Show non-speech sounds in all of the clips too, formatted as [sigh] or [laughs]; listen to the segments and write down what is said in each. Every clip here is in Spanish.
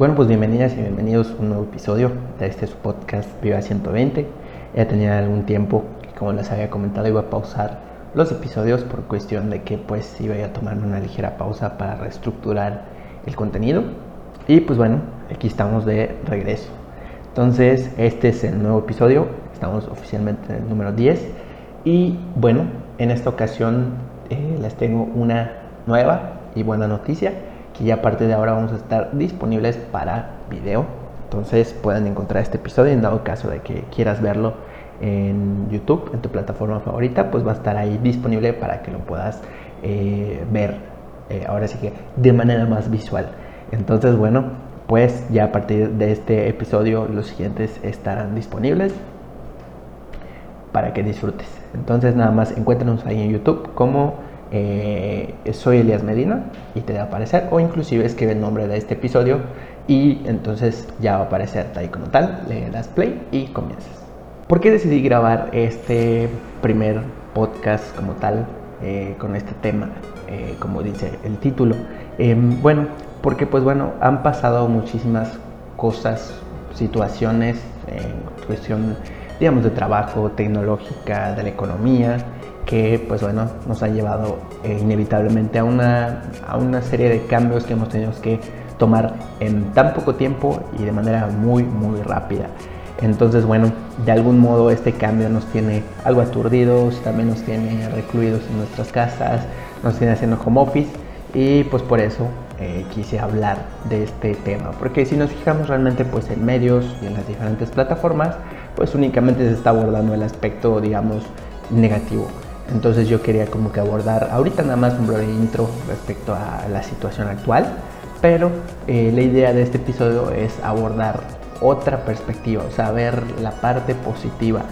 Bueno, pues bienvenidas y bienvenidos a un nuevo episodio de este su podcast Viva 120. Ya tenía algún tiempo que como les había comentado iba a pausar los episodios por cuestión de que pues iba a tomarme una ligera pausa para reestructurar el contenido. Y pues bueno, aquí estamos de regreso. Entonces, este es el nuevo episodio, estamos oficialmente en el número 10. Y bueno, en esta ocasión eh, les tengo una nueva y buena noticia ya a partir de ahora vamos a estar disponibles para video. Entonces pueden encontrar este episodio en dado caso de que quieras verlo en YouTube, en tu plataforma favorita, pues va a estar ahí disponible para que lo puedas eh, ver eh, ahora sí que de manera más visual. Entonces, bueno, pues ya a partir de este episodio los siguientes estarán disponibles para que disfrutes. Entonces, nada más encuéntranos ahí en YouTube como eh, soy Elias Medina y te va a aparecer o inclusive escribe el nombre de este episodio y entonces ya va a aparecer ahí como tal, le das play y comienzas. ¿Por qué decidí grabar este primer podcast como tal eh, con este tema, eh, como dice el título? Em, bueno, porque pues bueno, han pasado muchísimas cosas, situaciones en cuestión, digamos, de trabajo, tecnológica, de la economía, que pues bueno, nos ha llevado eh, inevitablemente a una, a una serie de cambios que hemos tenido que tomar en tan poco tiempo y de manera muy, muy rápida. Entonces, bueno, de algún modo este cambio nos tiene algo aturdidos, también nos tiene recluidos en nuestras casas, nos tiene haciendo home office y pues por eso eh, quise hablar de este tema. Porque si nos fijamos realmente pues en medios y en las diferentes plataformas, pues únicamente se está abordando el aspecto, digamos, negativo. Entonces yo quería como que abordar ahorita nada más un breve intro respecto a la situación actual, pero eh, la idea de este episodio es abordar otra perspectiva, o sea, ver la parte positiva.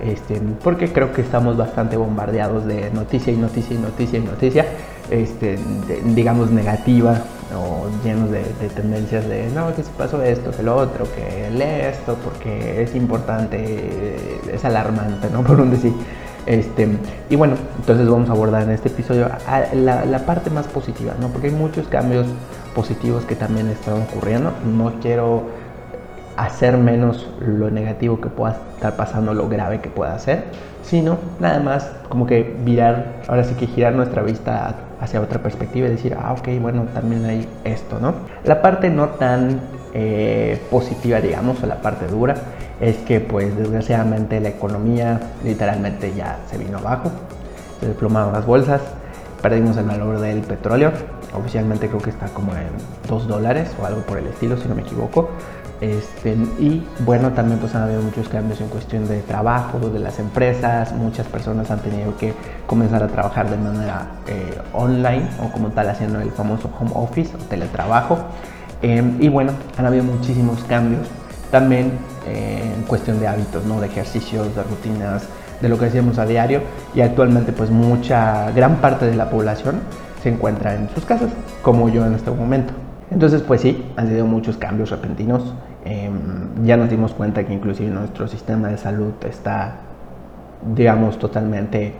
Este, porque creo que estamos bastante bombardeados de noticia y noticia y noticia y noticia, este, digamos negativa o llenos de, tendencias de no, que se pasó esto, que lo otro, que lee esto porque es importante, es alarmante, ¿no? [laughs] Por un decir. Este, y bueno, entonces vamos a abordar en este episodio la, parte más positiva, ¿no? Porque hay muchos cambios positivos que también están ocurriendo. No quiero hacer menos lo negativo que pueda estar pasando, lo grave que pueda ser, sino nada más como que virar, ahora sí que girar nuestra vista hacia otra perspectiva y decir, ah, ok, bueno, también hay esto, ¿no? La parte no tan eh, positiva, digamos, o la parte dura, es que pues desgraciadamente la economía literalmente ya se vino abajo, se desplomaron las bolsas, perdimos el valor del petróleo, oficialmente creo que está como en 2 dólares o algo por el estilo, si no me equivoco. Este, y bueno, también pues han habido muchos cambios en cuestión de trabajo, de las empresas, muchas personas han tenido que comenzar a trabajar de manera eh, online o como tal haciendo el famoso home office teletrabajo. Em, y bueno, han habido muchísimos cambios. También eh, en cuestión de hábitos, ¿no? de ejercicios, de rutinas, de lo que hacíamos a diario y actualmente pues mucha, gran parte de la población se encuentra en sus casas, como yo en este momento. Entonces pues sí, han sido muchos cambios repentinos. Em, ya nos dimos cuenta que inclusive nuestro sistema de salud está, digamos, totalmente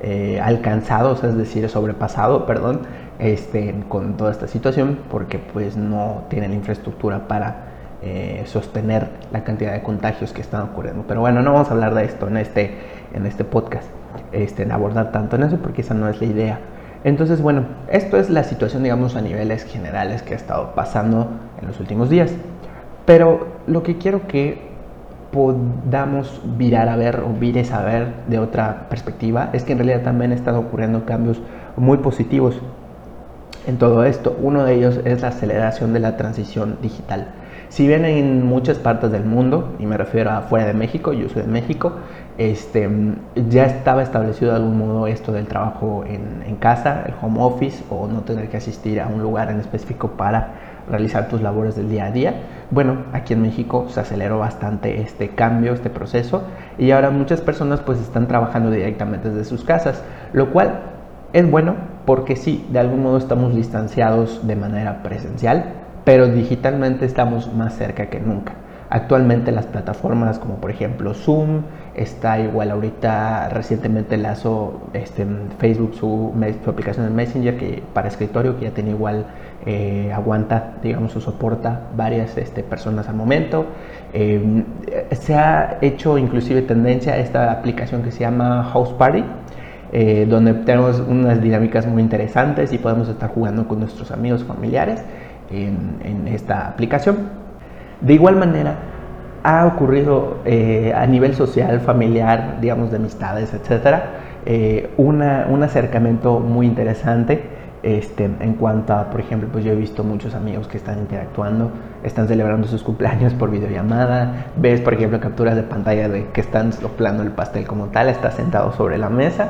eh, alcanzado, es decir, sobrepasado, perdón, este, con toda esta situación, porque pues no tiene la infraestructura para eh, sostener la cantidad de contagios que están ocurriendo. Pero bueno, no vamos a hablar de esto en este, en este podcast, este, en abordar tanto en eso, porque esa no es la idea. Entonces, bueno, esto es la situación, digamos, a niveles generales que ha estado pasando en los últimos días. Pero lo que quiero que podamos virar a ver o vires a ver de otra perspectiva es que en realidad también están ocurriendo cambios muy positivos en todo esto. Uno de ellos es la aceleración de la transición digital. Si bien en muchas partes del mundo, y me refiero a fuera de México, yo soy de México, este, ya estaba establecido de algún modo esto del trabajo en, casa, el home office, o no tener que asistir a un lugar en específico para realizar tus labores del día a día. Bueno, aquí en México se aceleró bastante este cambio, este proceso, y ahora muchas personas pues están trabajando directamente desde sus casas, lo cual es bueno porque sí, de algún modo estamos distanciados de manera presencial, pero digitalmente estamos más cerca que nunca. Actualmente las plataformas como por ejemplo Zoom, está igual ahorita recientemente lanzó este, Facebook su, su, aplicación de Messenger que para escritorio que ya tiene igual eh, aguanta, digamos, o soporta varias este, personas al momento. Em, se ha hecho inclusive tendencia a esta aplicación que se llama House Party, eh, donde tenemos unas dinámicas muy interesantes y podemos estar jugando con nuestros amigos familiares en, en esta aplicación. De igual manera, ha ocurrido eh, a nivel social, familiar, digamos, de amistades, etcétera, eh, una, un acercamiento muy interesante este, en cuanto a, por ejemplo, pues yo he visto muchos amigos que están interactuando, están celebrando sus cumpleaños por videollamada, ves, por ejemplo, capturas de pantalla de que están soplando el pastel como tal, está sentado sobre la mesa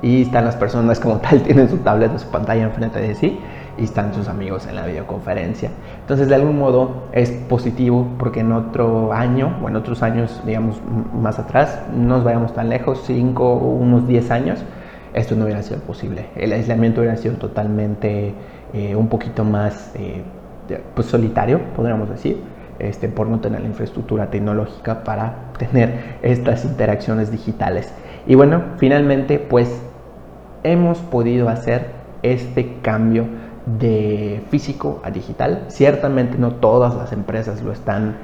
y están las personas como tal, [laughs] tienen su tablet o su pantalla enfrente de sí y están sus amigos en la videoconferencia. Entonces, de algún modo es positivo porque en otro año o en otros años, digamos, más atrás, no nos vayamos tan lejos, 5 o unos 10 años, esto no hubiera sido posible. El aislamiento hubiera sido totalmente eh, un poquito más eh, pues solitario, podríamos decir. Este, por no tener la infraestructura tecnológica para [laughs] tener estas interacciones digitales. Y bueno, finalmente pues hemos podido hacer este cambio de físico a digital. Ciertamente no todas las empresas lo están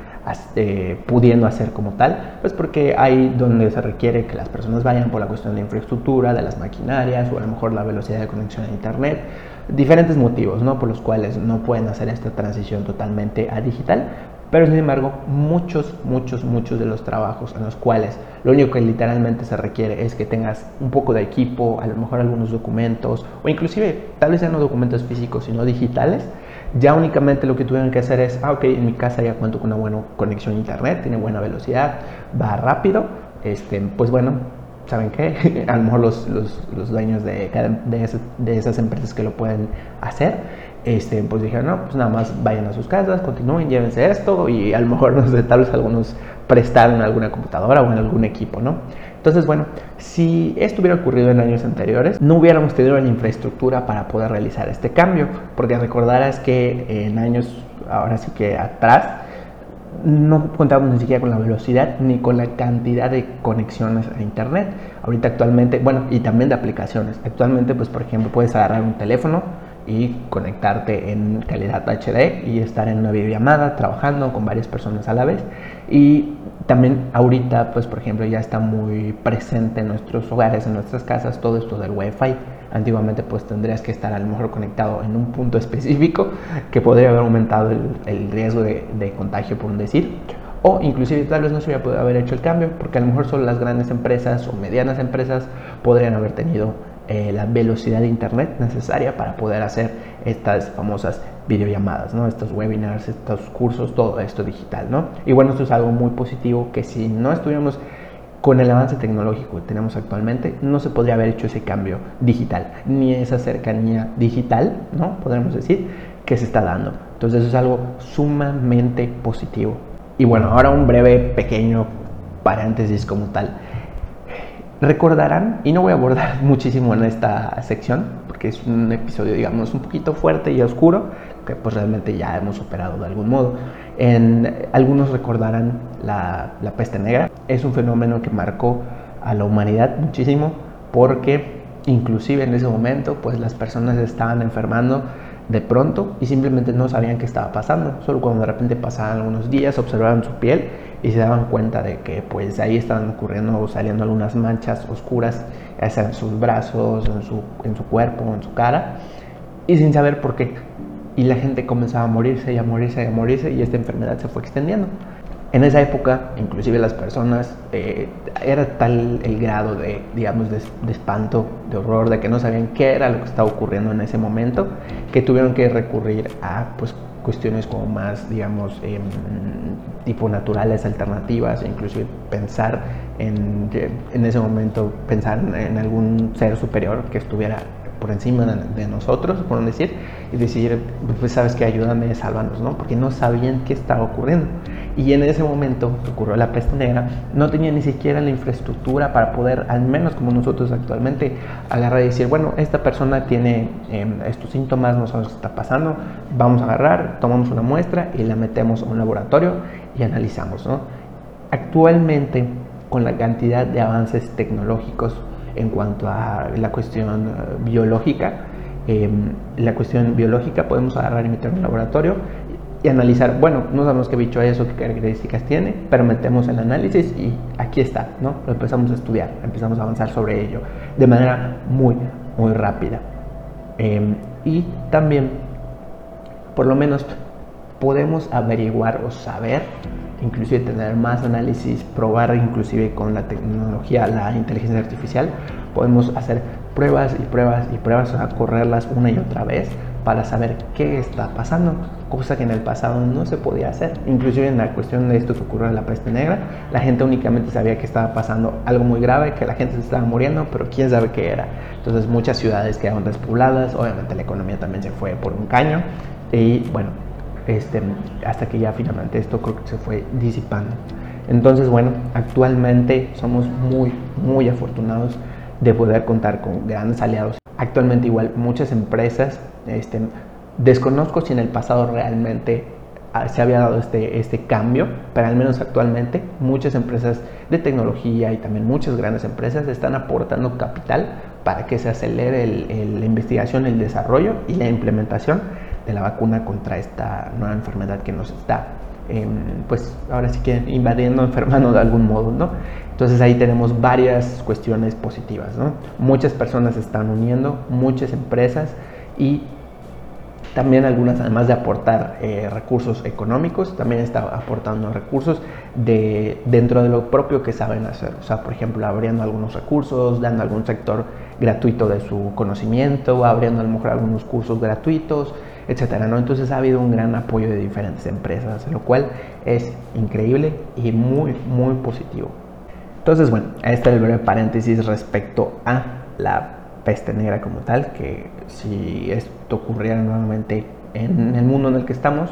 eh, pudiendo hacer como tal, pues porque hay donde se requiere que las personas vayan por la cuestión de infraestructura, de las maquinarias o a lo mejor la velocidad de conexión a Internet, diferentes motivos ¿no? por los cuales no pueden hacer esta transición totalmente a digital, pero sin embargo, muchos, muchos, muchos de los trabajos en los cuales lo único que literalmente se requiere es que tengas un poco de equipo, a lo mejor algunos documentos, o inclusive tal vez ya no documentos físicos, sino digitales, ya únicamente lo que tuvieron que hacer es, ah, ok, en mi casa ya cuento con una buena conexión a internet, tiene buena velocidad, va rápido, este, pues bueno, ¿saben qué? [laughs] a lo mejor los, los, los dueños de, de, de esas empresas que lo pueden hacer, este, pues dijeron, no, pues nada más vayan a sus casas, continúen, llévense esto y a lo mejor [laughs] no sé, tal vez algunos prestaron alguna computadora o en algún equipo, ¿no? Entonces, bueno, si esto hubiera ocurrido en años anteriores, no hubiéramos tenido la infraestructura para poder realizar este cambio, porque recordarás que en años, ahora sí que atrás, no contábamos ni siquiera con la velocidad ni con la cantidad de conexiones a internet. Ahorita actualmente, bueno, y también de aplicaciones. Actualmente, pues por ejemplo, puedes agarrar un teléfono, y conectarte en calidad HD y estar en una videollamada trabajando con varias personas a la vez. Y también ahorita, pues por ejemplo, ya está muy presente en nuestros hogares, en nuestras casas, todo esto del Wi-Fi. Antiguamente pues tendrías que estar a lo mejor conectado en un punto [laughs] específico que podría haber aumentado el, riesgo de, de, contagio, por un decir. O inclusive tal vez no se hubiera podido haber hecho el cambio porque a lo mejor solo las grandes empresas o medianas empresas podrían haber tenido eh, la velocidad de internet necesaria para poder hacer estas famosas videollamadas, ¿no? estos webinars, estos cursos, todo esto digital. ¿no? Y bueno, esto es algo muy positivo que si no estuviéramos con el avance tecnológico que tenemos actualmente, no se podría haber hecho ese cambio digital, ni esa cercanía digital, ¿no? Podríamos decir, que se está dando. Entonces eso es algo sumamente positivo. Y bueno, ahora un breve, pequeño paréntesis como tal. Recordarán, y no voy a abordar [laughs] muchísimo en esta sección, porque es un episodio, digamos, un poquito fuerte y oscuro, que pues realmente ya hemos superado de algún modo. En, algunos recordarán la, la peste negra. Es un fenómeno que marcó a la humanidad muchísimo, porque inclusive en ese momento, pues las personas estaban enfermando de pronto y simplemente no sabían qué estaba pasando. Solo cuando de repente pasaban algunos días, observaban su piel y se daban cuenta de que pues ahí estaban ocurriendo o saliendo algunas manchas oscuras, en sus brazos, en su, en su cuerpo, en su cara, y sin saber por qué. Y la gente comenzaba a morirse y a morirse y a morirse y esta enfermedad se fue extendiendo. En esa época, inclusive las personas, eh, era tal el grado de, digamos, de, espanto, de horror, de que no sabían qué era lo que estaba ocurriendo en ese momento, que tuvieron que recurrir a pues, cuestiones como más, digamos, em, tipo naturales, alternativas, inclusive pensar en, en ese momento, pensar en algún ser superior que estuviera por encima de, nosotros, por decir, y decir, pues sabes que ayúdame, sálvanos, ¿no? Porque no sabían qué estaba ocurriendo. Y en ese momento ocurrió la peste negra, no tenía ni siquiera la infraestructura para poder, al menos como nosotros actualmente, agarrar y decir, bueno, esta persona tiene em, estos síntomas, no sabemos qué está pasando, vamos a agarrar, tomamos una muestra y la metemos a un laboratorio y analizamos, ¿no? Actualmente, con la cantidad de avances tecnológicos en cuanto a la cuestión eh, biológica, em, la cuestión biológica, podemos agarrar y meter un laboratorio y analizar, bueno, no sabemos qué bicho es o qué características tiene, pero metemos el análisis y aquí está, ¿no? Lo empezamos a estudiar, empezamos a avanzar sobre ello de manera muy, muy rápida. Em, y también, por lo menos, podemos averiguar o saber, inclusive tener más análisis, probar inclusive con la tecnología, la inteligencia artificial, podemos hacer pruebas y pruebas y pruebas, a correrlas una y otra vez para saber qué está pasando, cosa que en el pasado no se podía hacer. Inclusive en la cuestión de esto que ocurrió en la peste negra, la gente únicamente sabía que estaba pasando algo muy grave, que la gente se estaba muriendo, pero quién sabe qué era. Entonces muchas ciudades quedaron despobladas, obviamente la economía también se fue por un caño y bueno, este, hasta que ya finalmente esto creo que se fue disipando. Entonces, bueno, actualmente somos muy, muy afortunados de poder contar con grandes aliados. Actualmente igual muchas empresas, este, desconozco si en el pasado realmente ah, se había dado este, este cambio, pero al menos actualmente muchas empresas de tecnología y también muchas grandes empresas están aportando capital para que se acelere la investigación, el desarrollo y la implementación de la vacuna contra esta nueva enfermedad que nos está, em, pues ahora sí que invadiendo, enfermando de algún modo, ¿no? Entonces ahí tenemos varias cuestiones positivas, ¿no? Muchas personas se están uniendo, muchas empresas y también algunas, además de aportar eh, recursos económicos, también están aportando recursos de, dentro de lo propio que saben hacer. O sea, por ejemplo, abriendo algunos recursos, dando algún sector gratuito de su conocimiento, abriendo a lo mejor algunos cursos gratuitos, etcétera, ¿no? Entonces ha habido un gran apoyo de diferentes empresas, lo cual es increíble y muy, muy positivo. Entonces, bueno, este es el breve paréntesis respecto a la peste negra como tal, que si esto ocurriera nuevamente en el mundo en el que estamos,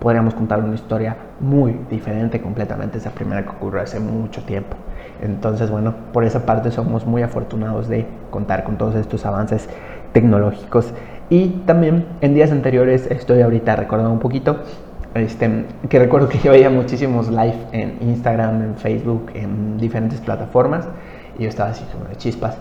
podríamos contar una historia muy diferente completamente esa primera que ocurrió hace mucho tiempo. Entonces, bueno, por esa parte somos muy afortunados de contar con todos estos avances tecnológicos. Y también en días anteriores estoy ahorita recordando un poquito este, que recuerdo que yo veía muchísimos live en Instagram, en Facebook, en diferentes plataformas y yo estaba así como de chispas.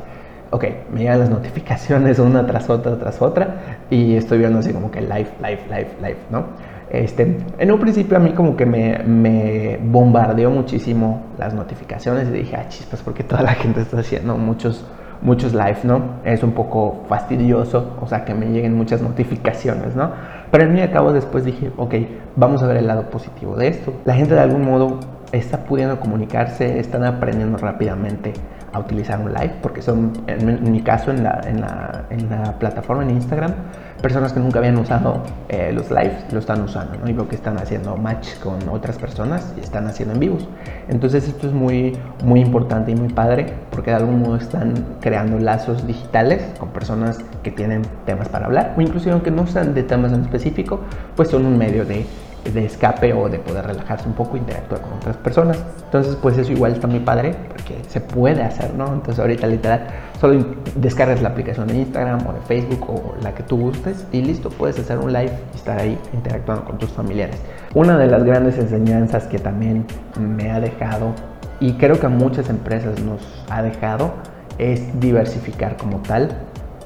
Ok, me llegan las notificaciones [laughs] una tras otra, tras otra y estoy viendo así como que live, live, live, live, ¿no? Este, en un principio a mí como que me, me bombardeó muchísimo las notificaciones y dije, ah, chispas, porque toda la gente está haciendo muchos muchos live, ¿no? Es un poco fastidioso, o sea, que me lleguen muchas notificaciones, ¿no? Pero en mi acabo después dije, ok, vamos a ver el lado positivo de esto. La gente de algún modo está pudiendo comunicarse, están aprendiendo rápidamente a utilizar un live, porque son, en, mi caso, en la, en, la, en la, plataforma en Instagram, personas que nunca habían usado eh, los lives lo están usando, ¿no? Y veo que están haciendo match con otras personas y están haciendo en vivos. Entonces esto es muy, muy importante y muy padre, porque de algún modo están creando lazos digitales con personas que tienen temas para hablar, o inclusive aunque no sean de temas en específico, pues son un medio de de escape o de poder relajarse un poco, interactuar con otras personas. Entonces, pues eso igual está muy padre porque se puede hacer, ¿no? Entonces, ahorita literal, solo descargas la aplicación de Instagram o de Facebook o la que tú gustes y listo, puedes hacer un live y estar ahí interactuando con tus familiares. Una de las grandes enseñanzas que también me ha dejado y creo que a muchas empresas nos ha dejado es diversificar como tal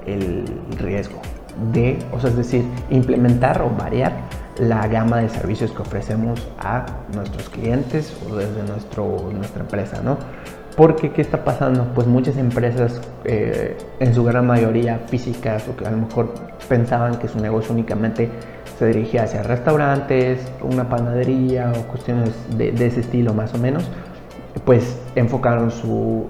el riesgo de, o sea, es decir, implementar o variar la gama de servicios que ofrecemos a nuestros clientes o desde nuestro, nuestra empresa, ¿no? Porque, ¿qué está pasando? Pues muchas empresas, eh, en su gran mayoría físicas, o que a lo mejor pensaban que su negocio únicamente se dirigía hacia restaurantes, una panadería o cuestiones de, de ese estilo más o menos, pues enfocaron su,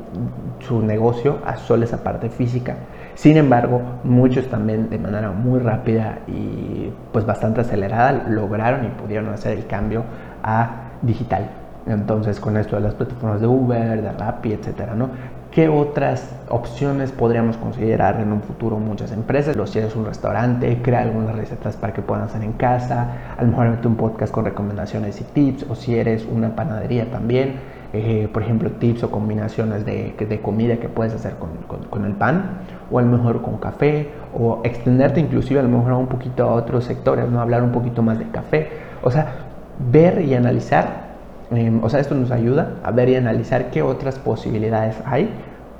su negocio a solo esa parte física. Sin embargo, muchos también de manera muy rápida y pues bastante acelerada lograron y pudieron hacer el cambio a digital. Entonces, con esto de las plataformas de Uber, de Rappi, etcétera, ¿no? ¿Qué otras opciones podríamos considerar en un futuro muchas empresas? Lo si eres un restaurante, crea algunas recetas para que puedan hacer en casa, a lo mejor un podcast con recomendaciones y tips, o si eres una panadería también, eh, por ejemplo, tips o combinaciones de, de comida que puedes hacer con, con, el pan, o a lo mejor con café, o extenderte inclusive a lo mejor un poquito a otros sectores, ¿no? hablar un poquito más de café. O sea, ver y analizar, em, o sea, esto nos ayuda a ver y analizar qué otras posibilidades hay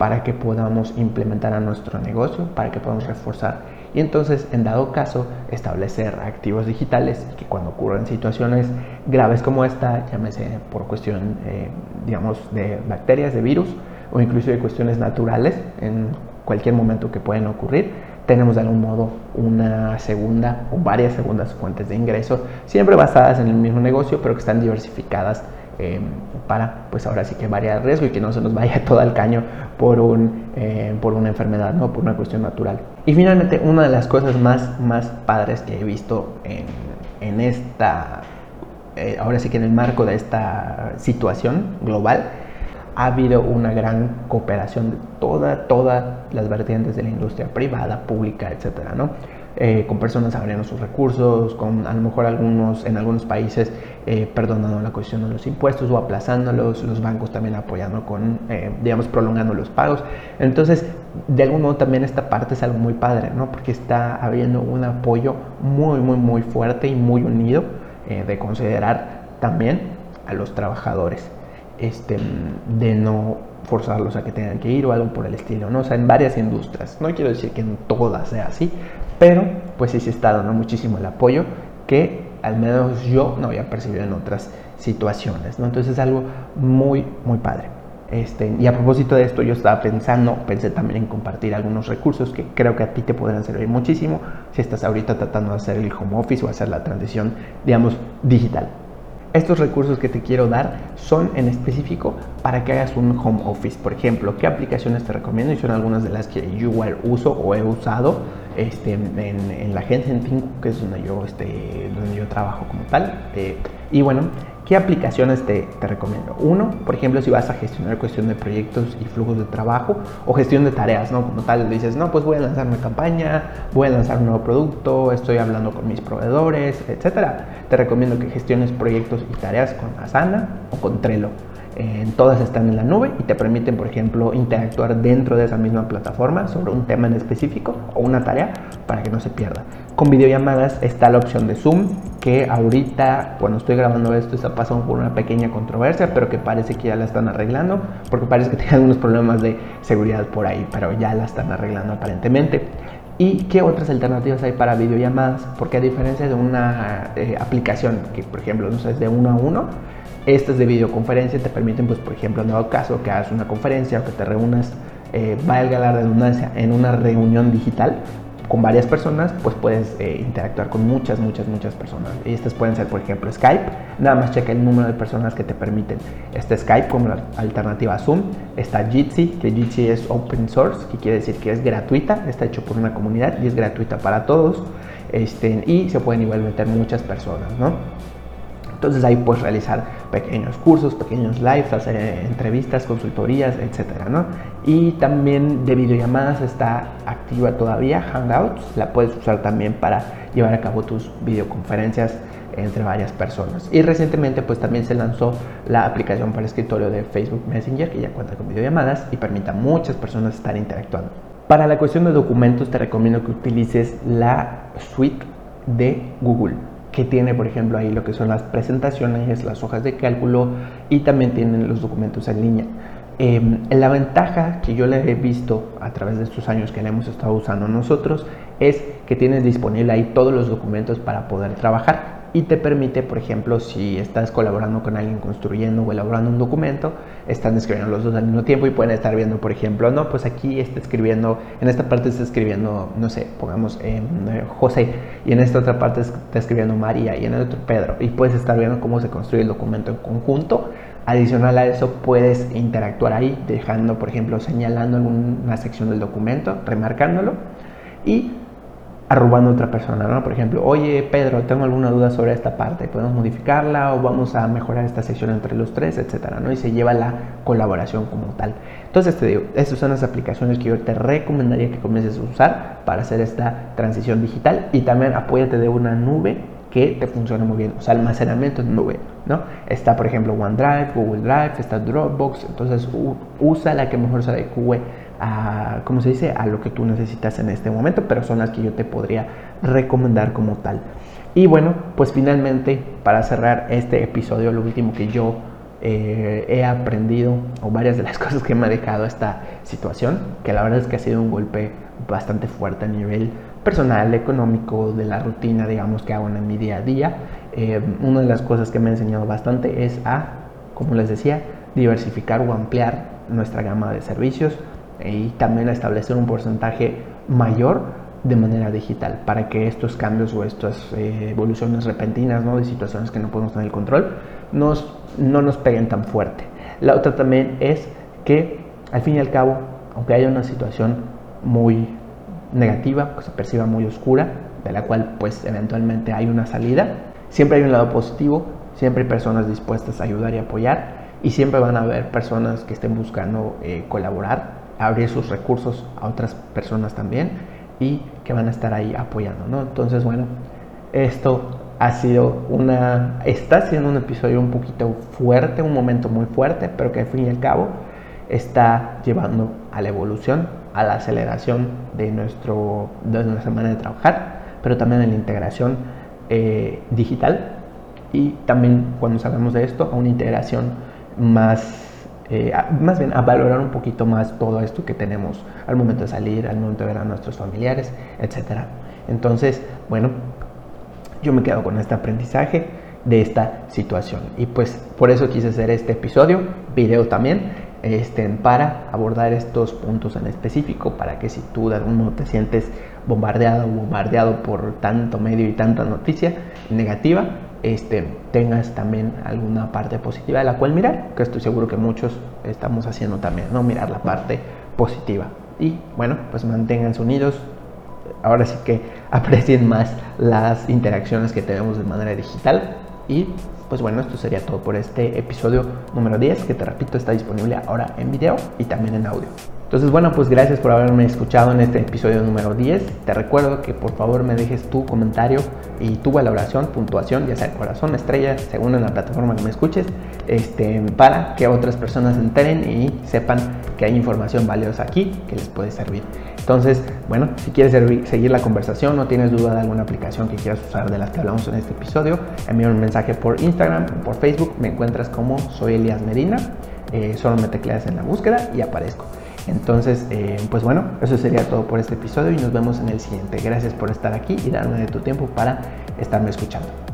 para que podamos implementar a nuestro negocio, para que podamos reforzar. Y entonces en dado caso establecer activos digitales que cuando ocurran situaciones graves como esta, llámese por cuestión, eh, digamos, de bacterias, de virus o incluso de cuestiones naturales en cualquier momento que pueden ocurrir, tenemos de algún modo una segunda o varias segundas fuentes de ingreso, siempre basadas en el mismo negocio, pero que están diversificadas eh, para, pues ahora sí que variar el riesgo y que no se nos vaya [laughs] todo al caño por, un, eh, por una enfermedad, ¿no? por una cuestión natural. Y finalmente, una de las cosas más, más padres que he visto en, en esta, eh, ahora sí que en el marco de esta situación global, ha habido una gran cooperación de toda, todas las vertientes de la industria privada, pública, etcétera, ¿no? Eh, con personas abriendo sus recursos, con a lo mejor algunos, en algunos países eh, perdonando la cuestión de los impuestos o aplazándolos, los bancos también apoyando con, eh, digamos, prolongando los pagos. Entonces, de algún modo también esta parte es algo muy padre, ¿no? Porque está habiendo un apoyo muy, muy, muy fuerte y muy unido de considerar también a los trabajadores este, de no forzarlos a que tengan que ir o algo por el estilo, ¿no? O sea, en varias industrias. No quiero decir que en todas sea así, pero pues sí se está dando muchísimo el apoyo que al menos yo no había percibido en otras situaciones, ¿no? Entonces es algo muy, muy padre. Este, y a propósito de esto, yo estaba pensando, pensé también en compartir algunos recursos que creo que a ti te podrán servir muchísimo si estás ahorita tratando de hacer el home office o hacer la transición, digamos, digital. Estos recursos que te quiero dar son en específico para que hagas un home office. Por ejemplo, ¿qué aplicaciones te recomiendo? Y son algunas de las que yo uso o he usado este, en, la agencia en Think, que es donde yo, este, donde yo trabajo como tal. Eh, y bueno, ¿Qué aplicaciones te, te, recomiendo? Uno, por ejemplo, si vas a gestionar cuestión de proyectos y flujos de trabajo o gestión de tareas, ¿no? Como tal, dices, no, pues voy a lanzar una campaña, voy a lanzar un nuevo producto, estoy hablando con mis proveedores, etcétera. Te recomiendo que gestiones proyectos y tareas con Asana o con Trello todas están en la nube y te permiten, por ejemplo, interactuar dentro de esa misma plataforma sobre un tema en específico o una tarea para que no se pierda. Con videollamadas está la opción de Zoom, que ahorita, cuando estoy grabando esto, está pasando por una pequeña controversia, pero que parece que ya la están arreglando, porque parece que [laughs] tiene algunos problemas de seguridad por ahí, pero ya la están arreglando aparentemente. ¿Y qué otras alternativas hay para videollamadas? Porque a diferencia de una eh, aplicación que, por ejemplo, no sé, es de uno a uno, estas de videoconferencia te permiten, pues, por ejemplo, en dado caso que hagas una conferencia o que te reúnas, eh, valga la redundancia, en una reunión digital con varias personas, pues puedes eh, interactuar con muchas, muchas, muchas personas. Y estas pueden ser, por ejemplo, Skype. Nada más checa el número de personas que te permiten. Este Skype como la alternativa a Zoom. Está Jitsi, que Jitsi es open source, que quiere decir que es gratuita. Está hecho por una comunidad y es gratuita para todos. Este, y se pueden igual meter muchas personas, ¿no? Entonces ahí puedes realizar pequeños cursos, pequeños lives, hacer entrevistas, consultorías, etcétera, ¿no? Y también de videollamadas está activa todavía Hangouts, la puedes usar también para llevar a cabo tus videoconferencias entre varias personas. Y recientemente pues también se lanzó la aplicación para escritorio de Facebook Messenger que ya cuenta con videollamadas y permite a muchas personas estar interactuando. Para la cuestión de documentos te recomiendo que utilices la suite de Google que tiene, por ejemplo, ahí lo que son las presentaciones, las hojas de cálculo y también tienen los documentos en línea. Em, la ventaja que yo le he visto a través de estos años que le hemos estado usando nosotros es que tienes disponible ahí todos los documentos para poder trabajar y te permite, por ejemplo, si estás colaborando con alguien construyendo o elaborando un documento, están escribiendo los dos al mismo tiempo y pueden estar viendo, por ejemplo, no, pues aquí está escribiendo, en esta parte está escribiendo, no sé, pongamos eh, José, y en esta otra parte está escribiendo María y en el otro Pedro, y puedes estar viendo cómo se construye el documento en conjunto. Adicional a eso, puedes interactuar ahí, dejando, por ejemplo, señalando alguna sección del documento, remarcándolo, y arrobando a otra persona, ¿no? Por ejemplo, oye Pedro, tengo alguna duda sobre esta parte, podemos modificarla o vamos a mejorar esta sección entre los tres, etcétera, ¿no? Y se lleva la colaboración como tal. Entonces te digo, estas son las aplicaciones que yo te recomendaría que comiences a usar para hacer esta transición digital y también apóyate de una nube que te funcione muy bien, o sea, almacenamiento en nube, ¿no? Está, por ejemplo, OneDrive, Google Drive, está Dropbox, entonces usa la que mejor se adecue a, ¿cómo se dice?, a lo que tú necesitas en este momento, pero son las que yo te podría recomendar como tal. Y bueno, pues finalmente, para cerrar este episodio, lo último que yo eh, he aprendido, o varias de las [laughs] cosas que me ha dejado esta situación, que la verdad es que ha sido un golpe bastante fuerte a nivel personal, económico, de la rutina, digamos, que hago en mi día a día. Eh, una de las cosas que me ha enseñado bastante es a, como les decía, diversificar o ampliar nuestra gama de servicios y también establecer un porcentaje mayor de manera digital para que estos cambios o estas eh, evoluciones repentinas ¿no? de situaciones que no podemos tener el control nos, no nos peguen tan fuerte. La otra también es que al fin y al cabo, aunque haya una situación muy negativa, que se perciba muy oscura, de la cual pues eventualmente hay una salida, siempre hay un lado positivo, siempre hay personas dispuestas a ayudar y apoyar y siempre van a haber personas que estén buscando eh, colaborar, abrir sus recursos a otras personas también y que van a estar ahí apoyando, ¿no? Entonces, bueno, esto ha sido una, está siendo un episodio un poquito fuerte, un momento muy fuerte, pero que al fin y al cabo está llevando a la evolución, a la aceleración de, nuestro, de nuestra manera de trabajar, pero también a la integración eh, digital y también cuando salgamos de esto a una integración más eh, más bien a valorar un poquito más todo esto que tenemos al momento de salir, al momento de ver a nuestros familiares, etc. Entonces, bueno, yo me quedo con este aprendizaje de esta situación y pues por eso quise hacer este episodio, video también, este, para abordar estos puntos en específico, para que si tú de algún modo te sientes bombardeado o bombardeado por tanto medio y tanta noticia negativa, este, tengas también alguna parte positiva de la cual mirar, que estoy seguro que muchos estamos haciendo también, ¿no? Mirar la parte positiva. Y bueno, pues manténganse unidos. Ahora sí que [laughs] aprecien más las interacciones que tenemos de manera digital. Y pues bueno, esto sería todo por este episodio número 10, que te repito, está disponible ahora en video y también en audio. Entonces, bueno, pues gracias por haberme escuchado en este episodio número 10. Te recuerdo que por favor me dejes tu comentario y tu valoración, puntuación, ya sea corazón, estrella, según en la plataforma que me escuches, este, para que otras personas se enteren y sepan que hay información valiosa aquí que les puede servir. Entonces, bueno, si quieres seguir la conversación o tienes duda de alguna aplicación que quieras usar de las que hablamos en este episodio, envíame un mensaje por Instagram o por Facebook. Me encuentras como soy Elias Medina. Eh, solo me tecleas en la búsqueda y aparezco. Entonces, eh, pues bueno, eso sería todo por este episodio y nos vemos en el siguiente. Gracias por estar aquí y darme de tu tiempo para estarme escuchando.